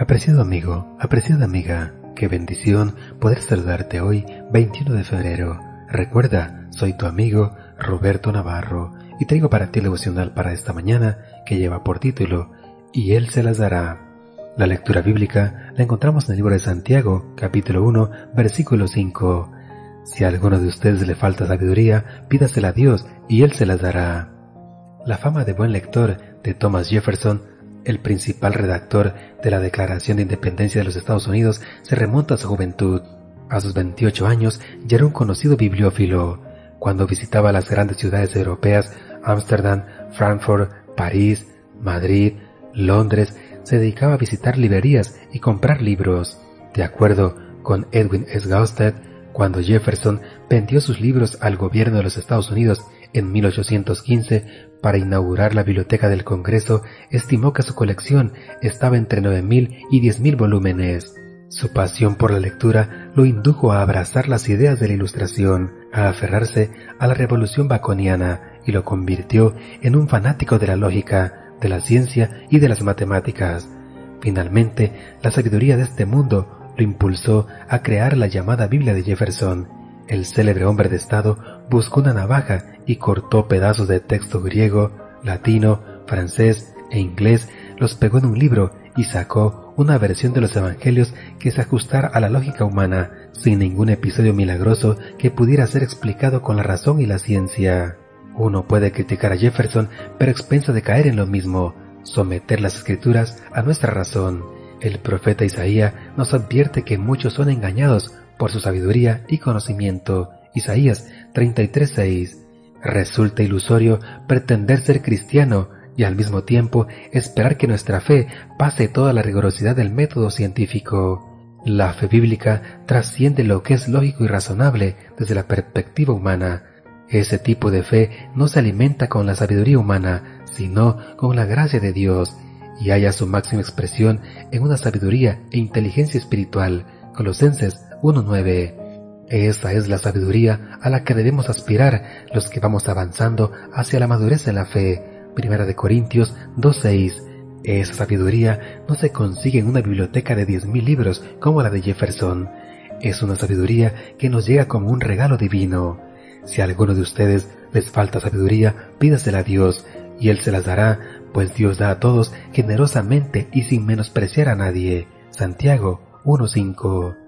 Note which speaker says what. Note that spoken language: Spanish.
Speaker 1: Apreciado amigo, apreciada amiga, qué bendición poder saludarte hoy, 21 de febrero. Recuerda, soy tu amigo Roberto Navarro y traigo para ti el devocional para esta mañana que lleva por título Y Él se las dará. La lectura bíblica la encontramos en el libro de Santiago, capítulo 1, versículo 5. Si a alguno de ustedes le falta sabiduría, pídasela a Dios y Él se las dará. La fama de buen lector de Thomas Jefferson el principal redactor de la Declaración de Independencia de los Estados Unidos se remonta a su juventud. A sus 28 años ya era un conocido bibliófilo. Cuando visitaba las grandes ciudades europeas, Ámsterdam, Frankfurt, París, Madrid, Londres, se dedicaba a visitar librerías y comprar libros. De acuerdo con Edwin S. Gausted, cuando Jefferson vendió sus libros al gobierno de los Estados Unidos en 1815 para inaugurar la biblioteca del Congreso, estimó que su colección estaba entre 9.000 y 10.000 volúmenes. Su pasión por la lectura lo indujo a abrazar las ideas de la Ilustración, a aferrarse a la revolución baconiana y lo convirtió en un fanático de la lógica, de la ciencia y de las matemáticas. Finalmente, la sabiduría de este mundo lo impulsó a crear la llamada Biblia de Jefferson, el célebre hombre de Estado buscó una navaja y cortó pedazos de texto griego, latino, francés e inglés, los pegó en un libro y sacó una versión de los evangelios que se ajustara a la lógica humana, sin ningún episodio milagroso que pudiera ser explicado con la razón y la ciencia. Uno puede criticar a Jefferson, pero expensa de caer en lo mismo, someter las escrituras a nuestra razón. El profeta Isaías nos advierte que muchos son engañados por su sabiduría y conocimiento. Isaías 33:6. Resulta ilusorio pretender ser cristiano y al mismo tiempo esperar que nuestra fe pase toda la rigurosidad del método científico. La fe bíblica trasciende lo que es lógico y razonable desde la perspectiva humana. Ese tipo de fe no se alimenta con la sabiduría humana, sino con la gracia de Dios, y haya su máxima expresión en una sabiduría e inteligencia espiritual. Colosenses 1.9. Esa es la sabiduría a la que debemos aspirar los que vamos avanzando hacia la madurez en la fe. Primera de Corintios 2.6. Esa sabiduría no se consigue en una biblioteca de 10.000 libros como la de Jefferson. Es una sabiduría que nos llega como un regalo divino. Si a alguno de ustedes les falta sabiduría, pídasela a Dios, y Él se las dará, pues Dios da a todos generosamente y sin menospreciar a nadie. Santiago 1.5